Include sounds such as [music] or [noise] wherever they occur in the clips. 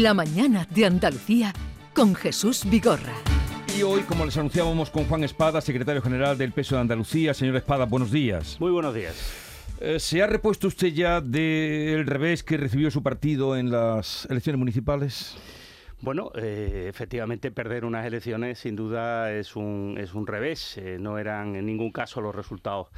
La mañana de Andalucía con Jesús Vigorra. Y hoy, como les anunciábamos con Juan Espada, secretario general del Peso de Andalucía. Señor Espada, buenos días. Muy buenos días. Eh, ¿Se ha repuesto usted ya del revés que recibió su partido en las elecciones municipales? Bueno, eh, efectivamente perder unas elecciones sin duda es un, es un revés. Eh, no eran en ningún caso los resultados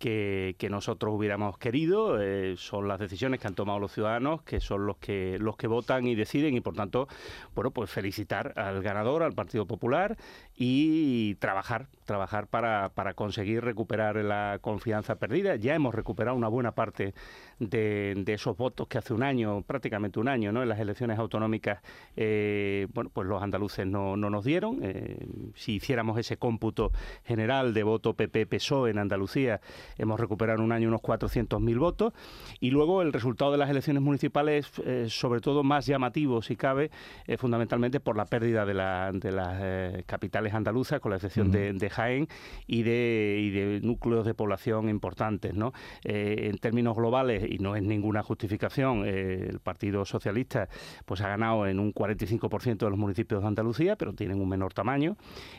que, nosotros hubiéramos querido. Eh, son las decisiones que han tomado los ciudadanos, que son los que los que votan y deciden y por tanto, bueno, pues felicitar al ganador, al Partido Popular y trabajar, trabajar para, para conseguir recuperar la confianza perdida. Ya hemos recuperado una buena parte de, esos votos que hace un año, prácticamente un año, ¿no? En las elecciones autonómicas, eh, bueno, pues los andaluces no, no nos dieron. Eh, si hiciéramos ese cómputo general de voto PP-PSOE en Andalucía, hemos recuperado un año unos 400.000 votos. Y luego el resultado de las elecciones municipales, eh, sobre todo más llamativo, si cabe, fundamentalmente por la pérdida de, la, de las capitales andaluzas, con la excepción de, Jaén, y de, y de núcleos de población importantes, ¿no? en términos globales, y no es ninguna justificación, eh, el Partido Socialista pues ha ganado en un 45% de los municipios de Andalucía, pero tienen un menor tamaño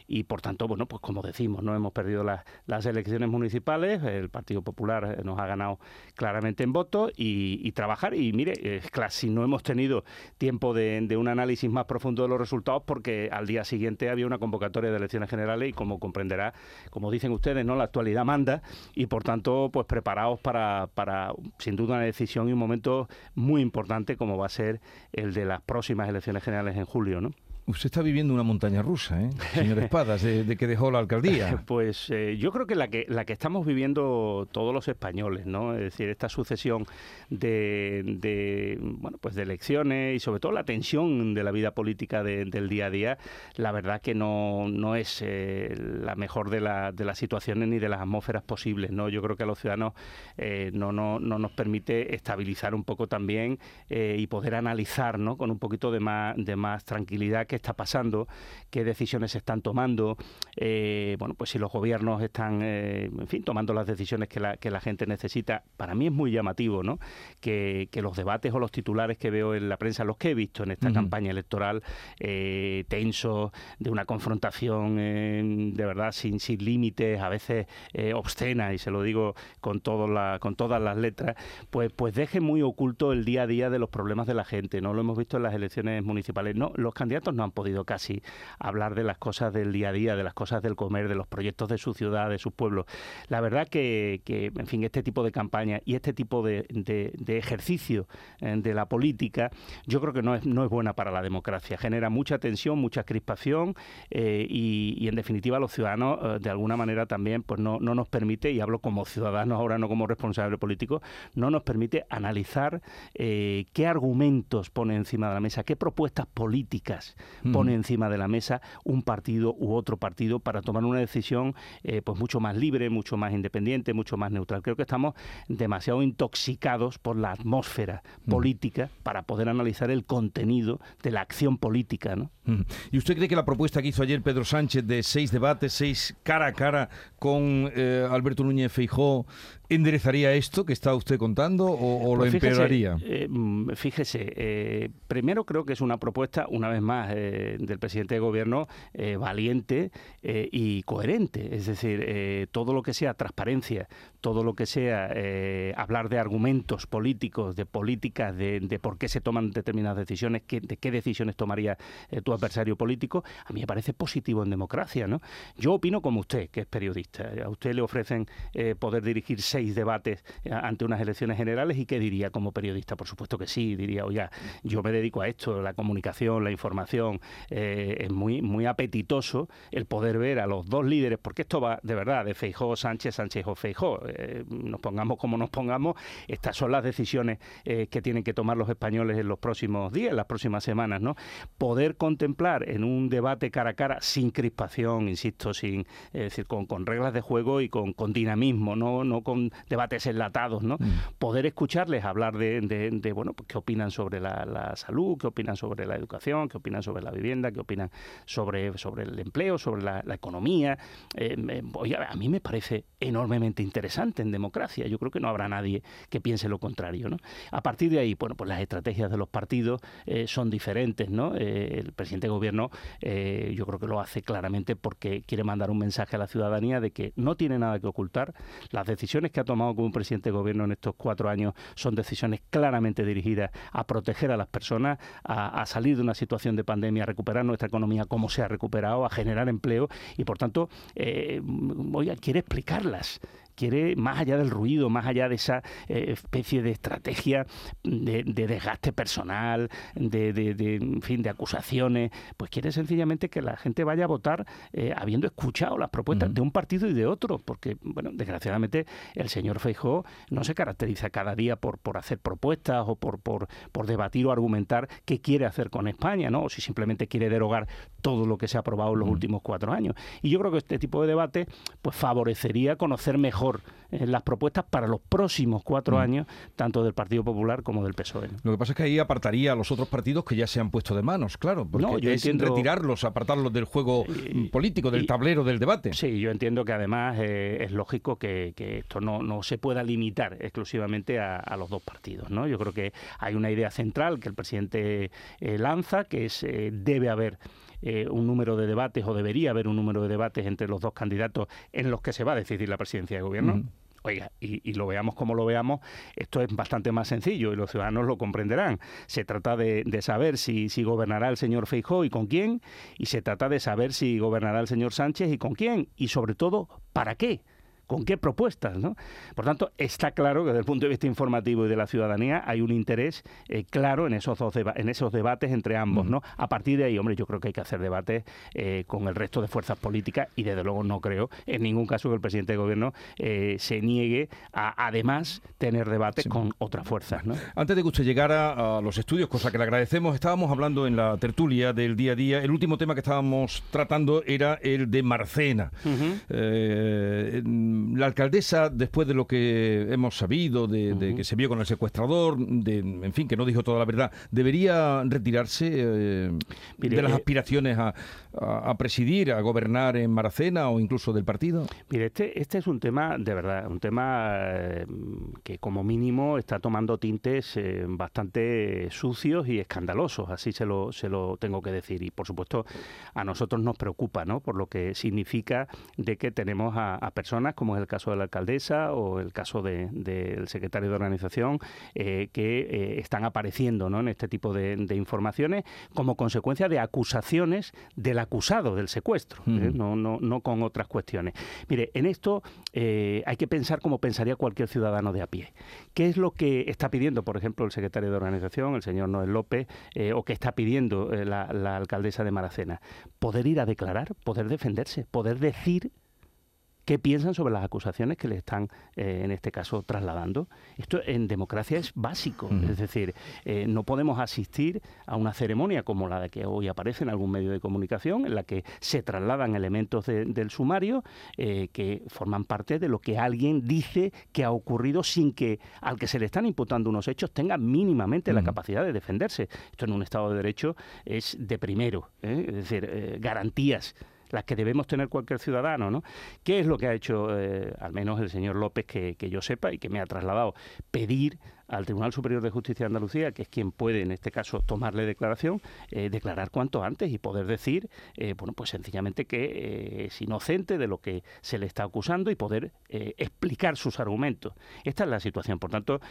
y por tanto, bueno, pues como decimos, no hemos perdido las, las elecciones municipales, el Partido Popular eh, nos ha ganado claramente en votos y, trabajar y mire, es si no hemos tenido tiempo de, de un análisis más profundo de los resultados porque al día siguiente había una convocatoria de elecciones generales y como comprenderá, como dicen ustedes, no la actualidad manda y por tanto, pues preparados para, para sin duda una decisión y un momento muy importante como va a ser el de las próximas elecciones generales en julio, ¿no? Usted está viviendo una montaña rusa, ¿eh? [laughs] señor Espadas, de, que dejó la alcaldía. [laughs] Pues eh, yo creo que la que la que estamos viviendo todos los españoles, ¿no? Es decir, esta sucesión de, bueno pues de elecciones y sobre todo la tensión de la vida política del día a día, la verdad que no, no es eh, la mejor de, la, de las situaciones ni de las atmósferas posibles, ¿no? Yo creo que a los ciudadanos eh, no, no, no nos permite estabilizar un poco también y poder analizar, ¿no? Con un poquito de más de más tranquilidad qué está pasando, qué decisiones se están tomando, eh, bueno, pues si los gobiernos están, eh, en fin, tomando las decisiones que la, que la gente necesita. Para mí es muy llamativo, ¿no? Que, los debates o los titulares que veo en la prensa, los que he visto en esta campaña electoral, eh, tensos, de una confrontación de verdad sin, sin límites, a veces obscena, y se lo digo con, todo la, con todas las letras, pues, pues deje muy oculto el día a día de los problemas de la gente. No lo hemos visto en las elecciones municipales. No, los candidatos no han podido casi hablar de las cosas del día a día, de las cosas del comer, de los proyectos de su ciudad, de su pueblo. La verdad que, en fin, este tipo de campaña y este tipo de, ejercicio eh, de la política, yo creo que no es, no es buena para la democracia. Genera mucha tensión, mucha crispación eh, y, en definitiva los ciudadanos eh, de alguna manera también pues no, no nos permite, y hablo como ciudadanos ahora no como responsable político, no nos permite analizar qué argumentos pone encima de la mesa, qué propuestas políticas pone encima de la mesa un partido u otro partido para tomar una decisión eh, pues mucho más libre, mucho más independiente, mucho más neutral. Creo que estamos demasiado intoxicados por la atmósfera política para poder analizar el contenido de la acción política. ¿no? ¿Y usted cree que la propuesta que hizo ayer Pedro Sánchez de seis debates, seis cara a cara con eh, Alberto Núñez Feijó, enderezaría esto que está usted contando o, lo pues empeoraría? Eh, mm, fíjese, eh, primero creo que es una propuesta, una vez más, del presidente de gobierno valiente y coherente. Es decir, todo lo que sea transparencia, todo lo que sea hablar de argumentos políticos, de políticas, de, por qué se toman determinadas decisiones, de qué decisiones tomaría tu adversario político, a mí me parece positivo en democracia. ¿no? Yo opino como usted, que es periodista. A usted le ofrecen eh, poder dirigir seis debates eh, ante unas elecciones generales y ¿qué diría como periodista? Por supuesto que sí, diría, oye, yo me dedico a esto, la comunicación, la información, eh, es muy, muy apetitoso el poder ver a los dos líderes, porque esto va de verdad de Feijó, Sánchez, Sánchez o Feijó. nos pongamos como nos pongamos, estas son las decisiones que tienen que tomar los españoles en los próximos días, en las próximas semanas, ¿no? Poder contemplar en un debate cara a cara sin crispación, insisto, sin, es decir, con, reglas de juego y con, dinamismo, no, no con debates enlatados, ¿no? Mm. Poder escucharles hablar de, bueno, pues, qué opinan sobre la, salud, qué opinan sobre la educación, qué opinan sobre la vivienda, qué opinan sobre, sobre el empleo, sobre la, economía. Eh, a mí me parece enormemente interesante en democracia. Yo creo que no habrá nadie que piense lo contrario, ¿no? A partir de ahí, bueno, pues las estrategias de los partidos eh, son diferentes, ¿no? Eh, el presidente de gobierno yo creo que lo hace claramente porque quiere mandar un mensaje a la ciudadanía de que no tiene nada que ocultar. Las decisiones que ha tomado como presidente de gobierno en estos cuatro años son decisiones claramente dirigidas a proteger a las personas, a, salir de una situación de pandemia, a recuperar nuestra economía como se ha recuperado, a generar empleo y, por tanto, eh, quiere explicarlas quiere, más allá del ruido, más allá de esa eh, especie de estrategia de, desgaste personal, de, fin, de acusaciones, pues quiere sencillamente que la gente vaya a votar eh, habiendo escuchado las propuestas de un partido y de otro, porque, bueno, desgraciadamente el señor Feijó no se caracteriza cada día por, por hacer propuestas o por, por, por debatir o argumentar qué quiere hacer con España, ¿no? O si simplemente quiere derogar todo lo que se ha aprobado en los últimos cuatro años. Y yo creo que este tipo de debate pues favorecería conocer mejor eh, las propuestas para los próximos cuatro mm. años, tanto del Partido Popular como del PSOE. Lo que pasa es que ahí apartaría a los otros partidos que ya se han puesto de manos, claro, porque no, yo es retirarlos, apartarlos del juego político, del tablero del debate. Sí, yo entiendo que además eh, es lógico que, esto no, no, se pueda limitar exclusivamente a, los dos partidos. ¿no? Yo creo que hay una idea central que el presidente eh, lanza, que es debe haber eh, un número de debates o debería haber un número de debates entre los dos candidatos en los que se va a decidir la presidencia de gobierno. Oiga, y, lo veamos como lo veamos, esto es bastante más sencillo y los ciudadanos lo comprenderán. Se trata de, saber si, si, gobernará el señor Feijóo y con quién, y se trata de saber si gobernará el señor Sánchez y con quién, y sobre todo, ¿para qué? Con qué propuestas. ¿no? Por tanto, está claro que desde el punto de vista informativo y de la ciudadanía hay un interés eh, claro en esos, dos en esos debates entre ambos. ¿no? A partir de ahí, hombre, yo creo que hay que hacer debates eh, con el resto de fuerzas políticas y desde luego no creo en ningún caso que el presidente de gobierno eh, se niegue a además tener debates con otras fuerzas. ¿no? Antes de que usted llegara a los estudios, cosa que le agradecemos, estábamos hablando en la tertulia del día a día. El último tema que estábamos tratando era el de Marcena la alcaldesa, después de lo que hemos sabido, de, que se vio con el secuestrador, de, en fin, que no dijo toda la verdad, ¿debería retirarse eh, de las eh, aspiraciones a, presidir, a gobernar en Maracena o incluso del partido? Mire, este, este es un tema, de verdad, un tema eh, que como mínimo está tomando tintes bastante sucios y escandalosos, así se lo, se lo tengo que decir. Y por supuesto, a nosotros nos preocupa, ¿no? Por lo que significa de que tenemos a, a personas como el caso de la alcaldesa o el caso del secretario de organización, eh, que eh, están apareciendo en este tipo de, informaciones como consecuencia de acusaciones del acusado del secuestro, ¿eh? no, no, no con otras cuestiones. Mire, en esto hay que pensar como pensaría cualquier ciudadano de a pie. ¿Qué es lo que está pidiendo, por ejemplo, el secretario de organización, el señor Noel López, o que está pidiendo la, la alcaldesa de Maracena? Poder ir a declarar, poder defenderse, poder decir qué piensan sobre las acusaciones que le están, eh, en este caso, trasladando. Esto en democracia es básico, es decir, eh, no podemos asistir a una ceremonia como la de que hoy aparece en algún medio de comunicación, en la que se trasladan elementos del sumario eh, que forman parte de lo que alguien dice que ha ocurrido sin que al que se le están imputando unos hechos tenga mínimamente la capacidad de defenderse. Esto en un Estado de Derecho es de primero, es decir, garantías las que debemos tener cualquier ciudadano, ¿no? ¿Qué es lo que ha hecho, eh, al menos el señor López, que, que yo sepa y que me ha trasladado? Pedir al Tribunal Superior de Justicia de Andalucía, que es quien puede en este caso tomarle declaración, eh, declarar cuanto antes y poder decir, eh, bueno, pues sencillamente que eh, es inocente de lo que se le está acusando y poder explicar sus argumentos. Esta es la situación. Por tanto,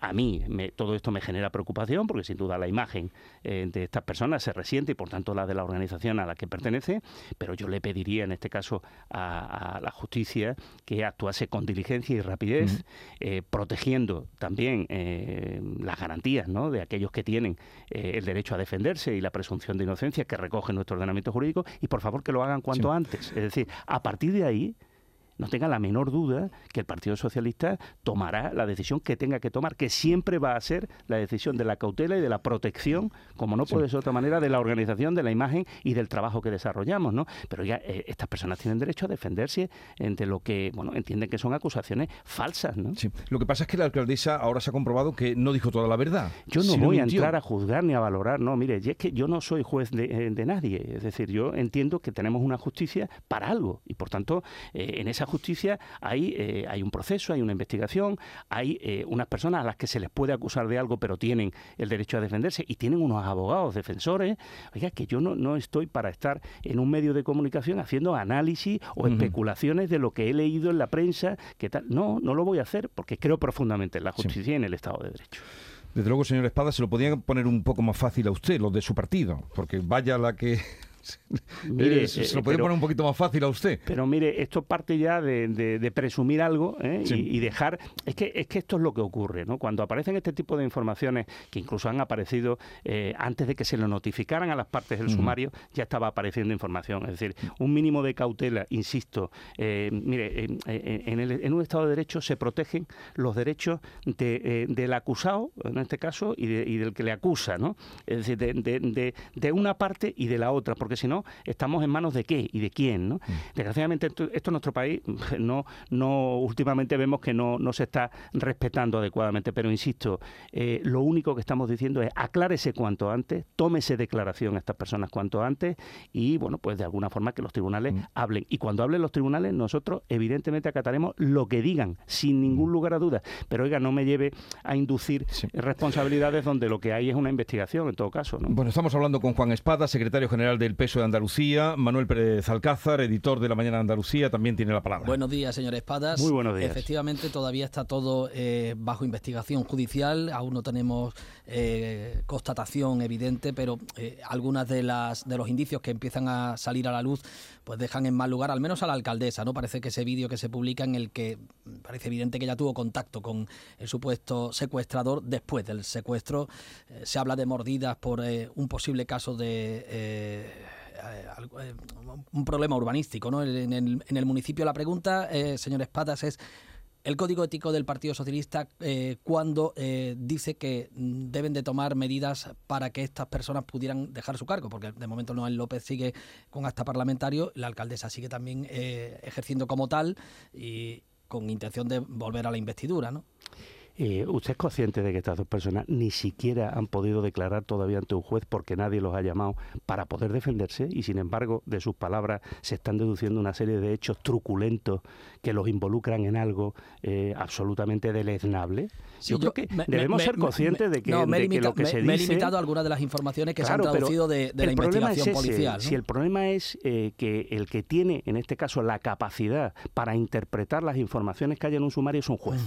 a mí todo esto me genera preocupación porque sin duda la imagen de estas personas se resiente y por tanto la de la organización a la que pertenece, pero yo le pediría en este caso a, la justicia que actuase con diligencia y rapidez, protegiendo también eh, las garantías ¿no? de aquellos que tienen eh, el derecho a defenderse y la presunción de inocencia que recoge nuestro ordenamiento jurídico y por favor que lo hagan cuanto antes. Es decir, a partir de ahí no tenga la menor duda que el Partido Socialista tomará la decisión que tenga que tomar, que siempre va a ser la decisión de la cautela y de la protección, como no puede ser de otra manera, de la organización, de la imagen y del trabajo que desarrollamos, ¿no? Pero ya eh, estas personas tienen derecho a defenderse de lo que, bueno, entienden que son acusaciones falsas, ¿no? Sí. Lo que pasa es que la alcaldesa ahora se ha comprobado que no dijo toda la verdad. Yo no voy a entrar a juzgar ni a valorar, no, mire, es que yo no soy juez de, eh, de, nadie, es decir, yo entiendo que tenemos una justicia para algo y por tanto eh, en esa justicia hay, eh, hay un proceso, hay una investigación, hay eh, unas personas a las que se les puede acusar de algo, pero tienen el derecho a defenderse y tienen unos abogados defensores. Oiga, que yo no, no estoy para estar en un medio de comunicación haciendo análisis o especulaciones de lo que he leído en la prensa, que tal. No, no lo voy a hacer porque creo profundamente en la justicia y en el Estado de Derecho. Desde luego, señor Espada, se lo podían poner un poco más fácil a usted, los de su partido, porque vaya la que [laughs] mire, se, lo puede poner un poquito más fácil a usted. Pero mire, esto parte ya de, presumir algo ¿eh? y, dejar. Es que, es que esto es lo que ocurre, ¿no? Cuando aparecen este tipo de informaciones, que incluso han aparecido eh, antes de que se lo notificaran a las partes del sumario, ya estaba apareciendo información. Es decir, un mínimo de cautela, insisto. Eh, mire, en, un Estado de Derecho se protegen los derechos del acusado, en este caso, y, del que le acusa, ¿no? Es decir, de, una parte y de la otra, porque si no, estamos en manos de qué y de quién, ¿no? Mm. Desgraciadamente esto, en nuestro país [laughs] no, no últimamente vemos que no, no se está respetando adecuadamente, pero insisto, eh, lo único que estamos diciendo es aclárese cuanto antes, tómese declaración a estas personas cuanto antes y, bueno, pues de alguna forma que los tribunales mm. hablen. Y cuando hablen los tribunales, nosotros evidentemente acataremos lo que digan, sin ningún mm. lugar a dudas. Pero oiga, no me lleve a inducir responsabilidades donde lo que hay es una investigación, en todo caso. ¿no? Bueno, estamos hablando con Juan Espada, secretario general del Peso de Andalucía. Manuel Pérez Alcázar, editor de La Mañana de Andalucía, también tiene la palabra. Buenos días, señor Espadas. Muy buenos días. Efectivamente, todavía está todo eh, bajo investigación judicial. Aún no tenemos eh, constatación evidente, pero eh, algunas de las de los indicios que empiezan a salir a la luz, pues dejan en mal lugar, al menos a la alcaldesa. No parece que ese vídeo que se publica en el que parece evidente que ella tuvo contacto con el supuesto secuestrador después del secuestro. se habla de mordidas por un posible caso de eh, eh, un problema urbanístico ¿no? en, el, municipio. La pregunta, eh, señor Espadas, es el código ético del Partido Socialista cuando dice que deben de tomar medidas para que estas personas pudieran dejar su cargo, porque de momento Noel López sigue con acta parlamentario, la alcaldesa sigue también ejerciendo como tal y con intención de volver a la investidura, ¿no? Eh, ¿Usted es consciente de que estas dos personas ni siquiera han podido declarar todavía ante un juez porque nadie los ha llamado para poder defenderse y sin embargo de sus palabras se están deduciendo una serie de hechos truculentos que los involucran en algo eh, absolutamente deleznable? yo, creo que debemos ser conscientes de que, lo que se dice... Me he limitado a algunas de las informaciones que se han traducido de, la investigación policial. Si el problema es eh, que el que tiene, en este caso, la capacidad para interpretar las informaciones que hay en un sumario es un juez.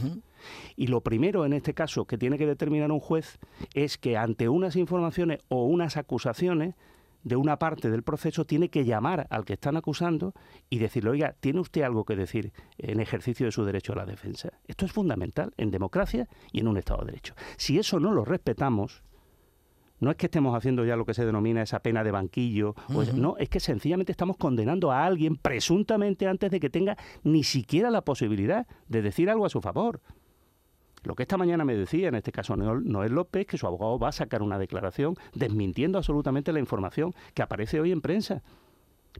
Y lo primero, en este caso, que tiene que determinar un juez es que ante unas informaciones o unas acusaciones de una parte del proceso tiene que llamar al que están acusando y decirle, oiga, ¿tiene usted algo que decir en ejercicio de su derecho a la defensa? Esto es fundamental en democracia y en un Estado de Derecho. Si eso no lo respetamos, no es que estemos haciendo ya lo que se denomina esa pena de banquillo, no, es que sencillamente estamos condenando a alguien presuntamente antes de que tenga ni siquiera la posibilidad de decir algo a su favor. Lo que esta mañana me decía, en este caso Noel López, que su abogado va a sacar una declaración desmintiendo absolutamente la información que aparece hoy en prensa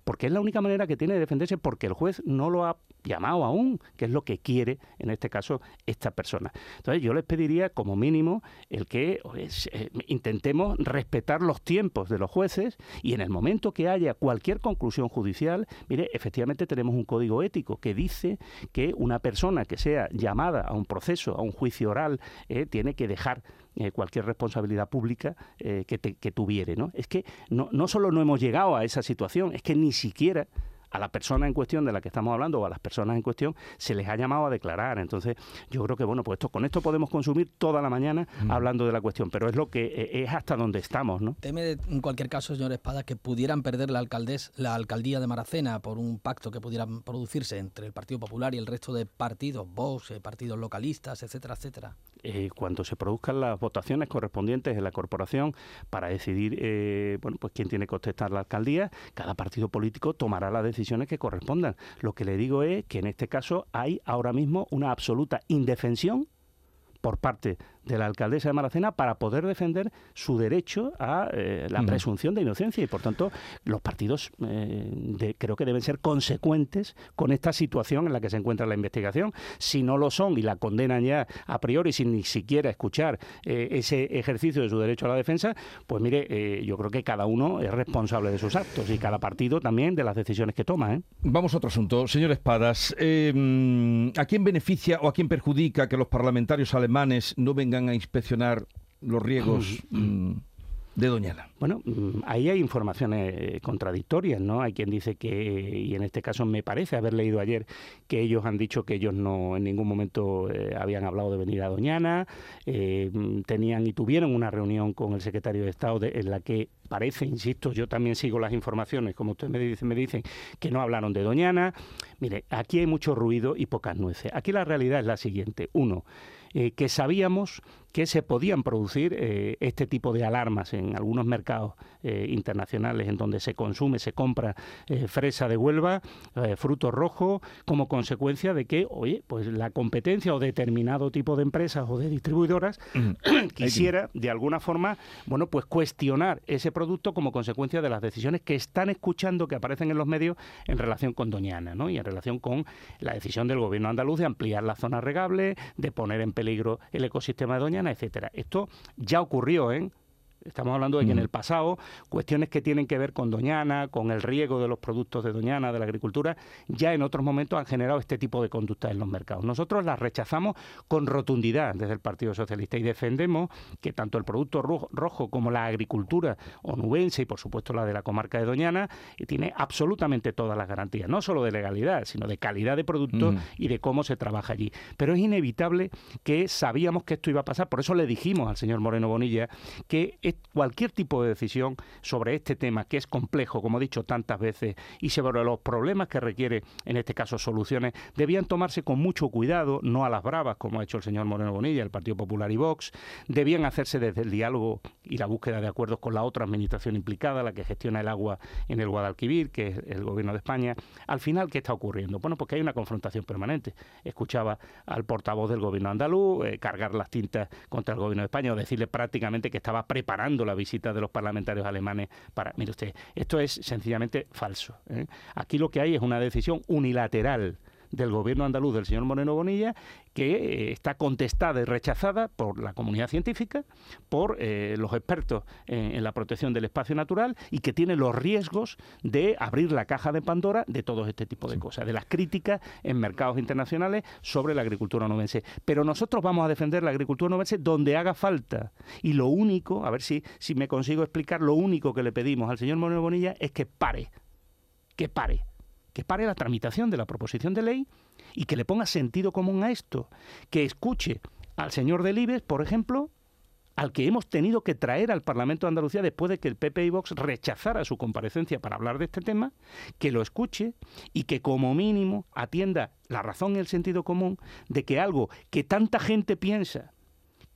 porque es la única manera que tiene de defenderse porque el juez no lo ha llamado aún, que es lo que quiere en este caso esta persona. Entonces yo les pediría como mínimo el que pues, eh, intentemos respetar los tiempos de los jueces y en el momento que haya cualquier conclusión judicial, mire, efectivamente tenemos un código ético que dice que una persona que sea llamada a un proceso, a un juicio oral, eh, tiene que dejar eh, cualquier responsabilidad pública eh, que, que tuviere. ¿no? Es que no, no solo no hemos llegado a esa situación, es que ni siquiera a la persona en cuestión de la que estamos hablando o a las personas en cuestión se les ha llamado a declarar. Entonces, yo creo que bueno, pues esto, con esto podemos consumir toda la mañana mm. hablando de la cuestión, pero es lo que eh, es hasta donde estamos, ¿no? Teme en cualquier caso, señor Espada, que pudieran perder la alcaldés, la alcaldía de Maracena por un pacto que pudiera producirse entre el Partido Popular y el resto de partidos, Vox, eh, partidos localistas, etcétera, etcétera. Eh, cuando se produzcan las votaciones correspondientes en la corporación para decidir bueno pues quién tiene que contestar la alcaldía, cada partido político tomará la decisión que correspondan. Lo que le digo es que en este caso hay ahora mismo una absoluta indefensión por parte de la alcaldesa de Maracena para poder defender su derecho a eh, la presunción de inocencia y por tanto los partidos eh, creo que deben ser consecuentes con esta situación en la que se encuentra la investigación. Si no lo son y la condenan ya a priori sin ni siquiera escuchar eh, ese ejercicio de su derecho a la defensa, pues mire, yo creo que cada uno es responsable de sus actos y cada partido también de las decisiones que toma. Vamos a otro asunto. Señor Espadas, ¿a quién beneficia o a quién perjudica que los parlamentarios alemanes no vengan a inspeccionar los riegos mm, de Doñana. Bueno, mm, ahí hay informaciones eh, contradictorias, ¿no? Hay quien dice que, y en este caso me parece haber leído ayer, que ellos han dicho que ellos no en ningún momento eh, habían hablado de venir a Doñana, eh, mm, tenían y tuvieron una reunión con el secretario de Estado en la que parece, insisto, yo también sigo las informaciones, como ustedes me dicen, me dicen que no hablaron de Doñana. Mire, aquí hay mucho ruido y pocas nueces. Aquí la realidad es la siguiente. Uno, eh, que sabíamos que se podían producir eh, este tipo de alarmas en algunos mercados eh, internacionales en donde se consume, se compra fresa de Huelva, fruto rojo, como consecuencia de que, oye, pues la competencia o determinado tipo de empresas o de distribuidoras [clears throat] quisiera de alguna forma, bueno, pues cuestionar ese producto como consecuencia de las decisiones que están escuchando que aparecen en los medios en relación con Doñana, ¿no? Y en relación con la decisión del gobierno andaluz de ampliar la zona regable, de poner en peligro el ecosistema de Doñana, etcétera. Esto ya ocurrió, ¿eh? Estamos hablando de que en el pasado cuestiones que tienen que ver con Doñana, con el riego de los productos de Doñana, de la agricultura, ya en otros momentos han generado este tipo de conductas en los mercados. Nosotros las rechazamos con rotundidad desde el Partido Socialista y defendemos que tanto el producto rojo, como la agricultura onubense y por supuesto la de la comarca de Doñana eh, tiene absolutamente todas las garantías, no solo de legalidad, sino de calidad de producto y de cómo se trabaja allí. Pero es inevitable que sabíamos que esto iba a pasar, por eso le dijimos al señor Moreno Bonilla que cualquier tipo de decisión sobre este tema, que es complejo, como he dicho tantas veces, y sobre los problemas que requiere, en este caso, soluciones, debían tomarse con mucho cuidado, no a las bravas, como ha hecho el señor Moreno Bonilla, el Partido Popular y Vox, debían hacerse desde el diálogo y la búsqueda de acuerdos con la otra administración implicada, la que gestiona el agua en el Guadalquivir, que es el gobierno de España. Al final, ¿qué está ocurriendo? Bueno, porque hay una confrontación permanente. Escuchaba al portavoz del gobierno andaluz eh, cargar las tintas contra el gobierno de España o decirle prácticamente que estaba preparado la visita de los parlamentarios alemanes para... Mire usted, esto es sencillamente falso. ¿eh? Aquí lo que hay es una decisión unilateral del gobierno andaluz del señor Moreno Bonilla, que eh, está contestada y rechazada por la comunidad científica, por eh, los expertos en, la protección del espacio natural y que tiene los riesgos de abrir la caja de Pandora de todo este tipo de cosas, de las críticas en mercados internacionales sobre la agricultura onubense. Pero nosotros vamos a defender la agricultura onubense donde haga falta. Y lo único, a ver si, si me consigo explicar, lo único que le pedimos al señor Moreno Bonilla es que pare, que pare que pare la tramitación de la proposición de ley y que le ponga sentido común a esto, que escuche al señor Delibes, por ejemplo, al que hemos tenido que traer al Parlamento de Andalucía después de que el PP y Vox rechazara su comparecencia para hablar de este tema, que lo escuche y que como mínimo atienda la razón y el sentido común de que algo que tanta gente piensa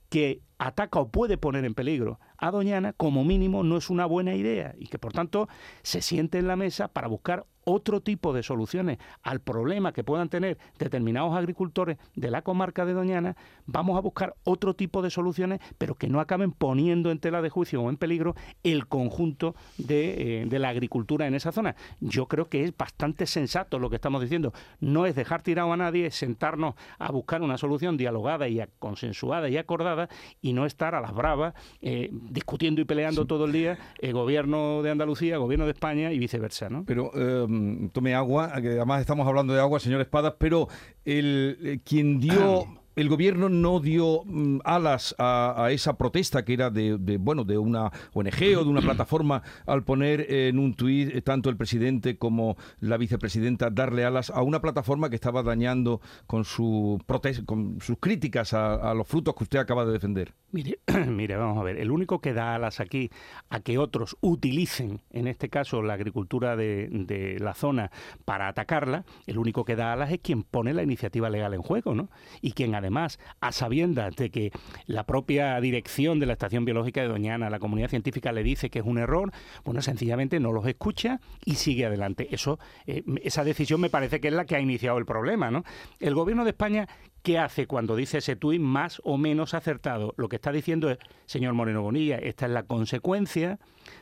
que ataca o puede poner en peligro a Doñana, como mínimo no es una buena idea y que por tanto se siente en la mesa para buscar otro tipo de soluciones al problema que puedan tener determinados agricultores de la comarca de Doñana, vamos a buscar otro tipo de soluciones, pero que no acaben poniendo en tela de juicio o en peligro el conjunto de, eh, la agricultura en esa zona. Yo creo que es bastante sensato lo que estamos diciendo. No es dejar tirado a nadie, es sentarnos a buscar una solución dialogada y consensuada y acordada y no estar a las bravas eh, discutiendo y peleando todo el día el gobierno de Andalucía, gobierno de España y viceversa. ¿no? Pero tome agua, que además estamos hablando de agua, señor Espadas, pero el, eh, quien dio [clears throat] el gobierno no dio mm, alas a, esa protesta que era de, bueno de una ONG o de una plataforma al poner en un tuit eh, tanto el presidente como la vicepresidenta darle alas a una plataforma que estaba dañando con su con sus críticas a, los frutos que usted acaba de defender. Mire, [clears throat] mire, vamos a ver, el único que da alas aquí a que otros utilicen, en este caso la agricultura de, de la zona para atacarla, el único que da alas es quien pone la iniciativa legal en juego, ¿no? Y quien además a sabiendas de que la propia dirección de la Estación Biológica de Doñana, la comunidad científica le dice que es un error, bueno, sencillamente no los escucha y sigue adelante. Eso, eh, esa decisión me parece que es la que ha iniciado el problema, ¿no? El gobierno de España ¿Qué hace cuando dice ese tuit más o menos acertado? Lo que está diciendo es, señor Moreno Bonilla, esta es la consecuencia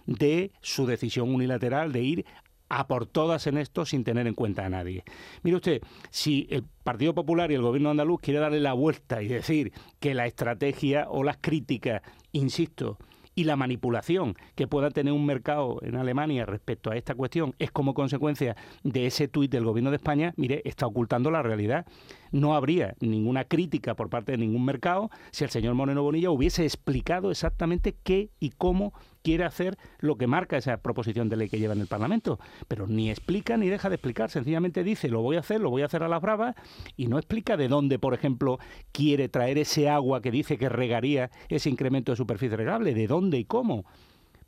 de su decisión unilateral de ir a por todas en esto sin tener en cuenta a nadie. Mire usted, si el Partido Popular y el Gobierno andaluz quiere darle la vuelta y decir que la estrategia o las críticas, insisto, y la manipulación que pueda tener un mercado en Alemania respecto a esta cuestión es como consecuencia de ese tuit del gobierno de España, mire, está ocultando la realidad. No habría ninguna crítica por parte de ningún mercado si el señor Moreno Bonilla hubiese explicado exactamente qué y cómo quiere hacer lo que marca esa proposición de ley que lleva en el Parlamento, pero ni explica ni deja de explicar, sencillamente dice lo voy a hacer, lo voy a hacer a las bravas y no explica de dónde, por ejemplo, quiere traer ese agua que dice que regaría ese incremento de superficie regable, de dónde y cómo.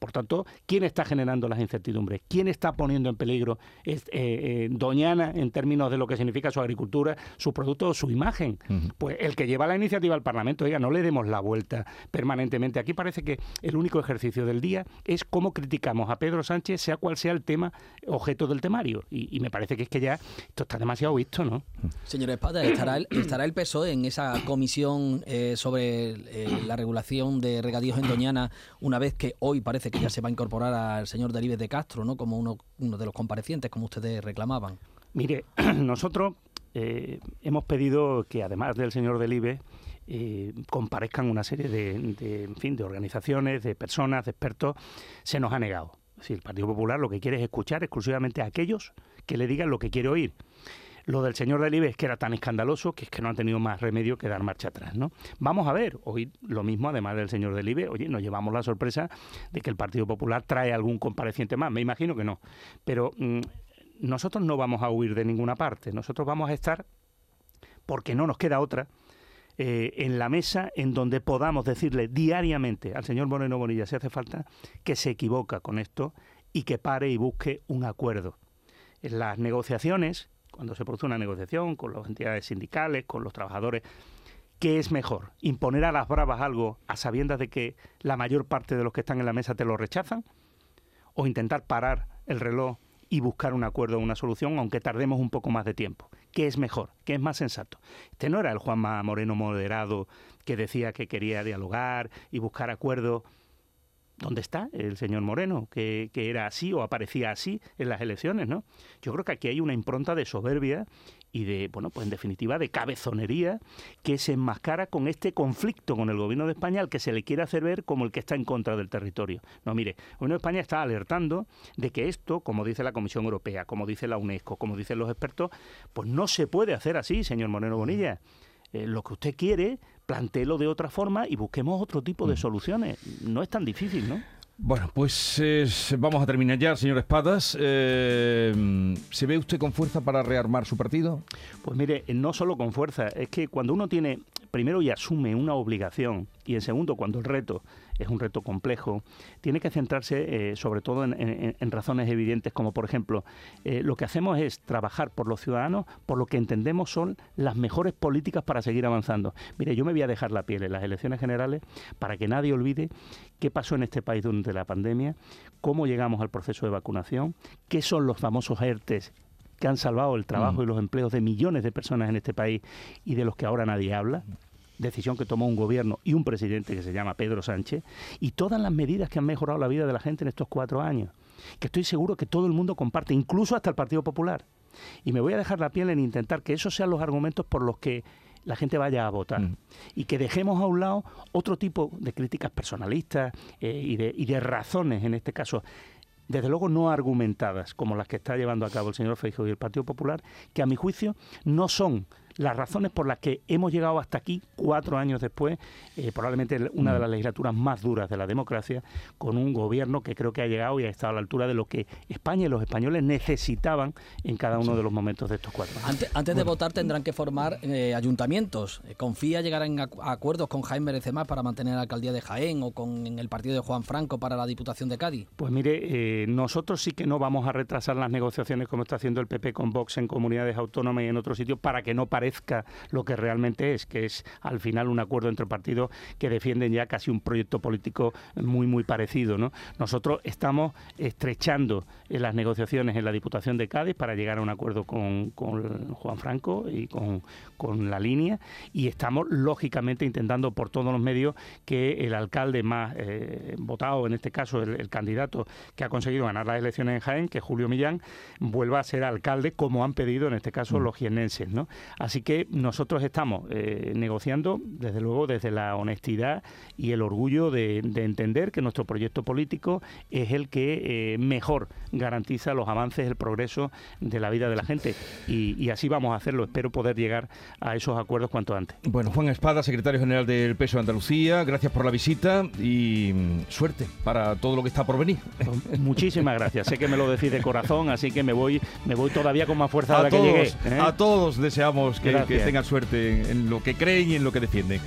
Por tanto, ¿quién está generando las incertidumbres? ¿Quién está poniendo en peligro eh, eh, Doñana en términos de lo que significa su agricultura, su producto, su imagen? Pues el que lleva la iniciativa al Parlamento, oiga, no le demos la vuelta permanentemente. Aquí parece que el único ejercicio del día es cómo criticamos a Pedro Sánchez, sea cual sea el tema objeto del temario. Y, me parece que es que ya esto está demasiado visto, ¿no? Señor Espada, ¿estará el, estará el PSOE en esa comisión eh, sobre la regulación de regadíos en Doñana una vez que hoy parece que ya se va a incorporar al señor Delibes de Castro, ¿no? Como uno, uno de los comparecientes, como ustedes reclamaban. Mire, [clears throat] nosotros eh, hemos pedido que además del señor Delibes eh, comparezcan una serie de, en fin, de organizaciones, de personas, de expertos. Se nos ha negado. Si el Partido Popular lo que quiere es escuchar exclusivamente a aquellos que le digan lo que quiere oír. Lo del señor Delibes que era tan escandaloso que es que no han tenido más remedio que dar marcha atrás, ¿no? Vamos a ver, hoy lo mismo, además del señor Delibes, oye, nos llevamos la sorpresa de que el Partido Popular trae algún compareciente más, me imagino que no, pero mm, nosotros no vamos a huir de ninguna parte, nosotros vamos a estar, porque no nos queda otra, eh, en la mesa en donde podamos decirle diariamente al señor Moreno Bonilla, si hace falta, que se equivoca con esto y que pare y busque un acuerdo. En las negociaciones cuando se produce una negociación con las entidades sindicales, con los trabajadores, ¿qué es mejor? ¿Imponer a las bravas algo a sabiendas de que la mayor parte de los que están en la mesa te lo rechazan? ¿O intentar parar el reloj y buscar un acuerdo o una solución, aunque tardemos un poco más de tiempo? ¿Qué es mejor? ¿Qué es más sensato? Este no era el Juanma Moreno moderado que decía que quería dialogar y buscar acuerdos ¿Dónde está el señor Moreno, que, era así o aparecía así en las elecciones, ¿no? Yo creo que aquí hay una impronta de soberbia y de, bueno, pues en definitiva de cabezonería que se enmascara con este conflicto con el gobierno de España al que se le quiere hacer ver como el que está en contra del territorio. No, mire, el gobierno de España está alertando de que esto, como dice la Comisión Europea, como dice la UNESCO, como dicen los expertos, pues no se puede hacer así, señor Moreno Bonilla. Eh, lo que usted quiere, plantéelo de otra forma y busquemos otro tipo de mm. soluciones. No es tan difícil, ¿no? Bueno, pues vamos a terminar ya, señor Espadas. Eh, ¿Se ve usted con fuerza para rearmar su partido? Pues mire, no solo con fuerza, es que cuando uno tiene, primero y asume una obligación, y en segundo, cuando el reto es un reto complejo, tiene que centrarse eh, sobre todo en, razones evidentes, como por ejemplo, eh, lo que hacemos es trabajar por los ciudadanos, por lo que entendemos son las mejores políticas para seguir avanzando. Mire, yo me voy a dejar la piel en las elecciones generales para que nadie olvide qué pasó en este país durante la pandemia, cómo llegamos al proceso de vacunación, qué son los famosos ERTES que han salvado el trabajo mm. y los empleos de millones de personas en este país y de los que ahora nadie habla decisión que tomó un gobierno y un presidente que se llama Pedro Sánchez, y todas las medidas que han mejorado la vida de la gente en estos cuatro años, que estoy seguro que todo el mundo comparte, incluso hasta el Partido Popular. Y me voy a dejar la piel en intentar que esos sean los argumentos por los que la gente vaya a votar mm. y que dejemos a un lado otro tipo de críticas personalistas eh, y, de, y de razones, en este caso, desde luego no argumentadas, como las que está llevando a cabo el señor Feijóo y el Partido Popular, que a mi juicio no son las razones por las que hemos llegado hasta aquí cuatro años después, eh, probablemente una de mm. las legislaturas más duras de la democracia, con un gobierno que creo que ha llegado y ha estado a la altura de lo que España y los españoles necesitaban en cada uno de los momentos de estos cuatro años. Antes, de votar tendrán que formar eh, ayuntamientos. Eh, ¿Confía llegar en acuerdos con Jaime Berecemás para mantener la alcaldía de Jaén o con el partido de Juan Franco para la Diputación de Cádiz? Pues mire, nosotros sí que no vamos a retrasar las negociaciones como está haciendo el PP con Vox en comunidades autónomas y en otros sitios para que no parezca parezca lo que realmente es, que es al final un acuerdo entre partidos que defienden ya casi un proyecto político muy, muy parecido. ¿no? Nosotros estamos estrechando las negociaciones en la Diputación de Cádiz para llegar a un acuerdo con, Juan Franco y con, la línea y estamos lógicamente intentando por todos los medios que el alcalde más eh, votado, en este caso el, candidato que ha conseguido ganar las elecciones en Jaén, que es Julio Millán, vuelva a ser alcalde como han pedido en este caso mm. los jienenses. ¿no? Así que nosotros estamos eh, negociando, desde luego, desde la honestidad y el orgullo de, entender que nuestro proyecto político es el que eh, mejor garantiza los avances, el progreso de la vida de la gente. Y, así vamos a hacerlo. Espero poder llegar a esos acuerdos cuanto antes. Bueno, Juan Espada, secretario general del Peso de Andalucía, gracias por la visita y mm, suerte para todo lo que está por venir. Muchísimas gracias. sé que me lo decís de corazón, así que me voy, me voy todavía con más fuerza a, la que llegué. ¿eh? A todos deseamos que, tengan suerte en lo que creen y en lo que defienden.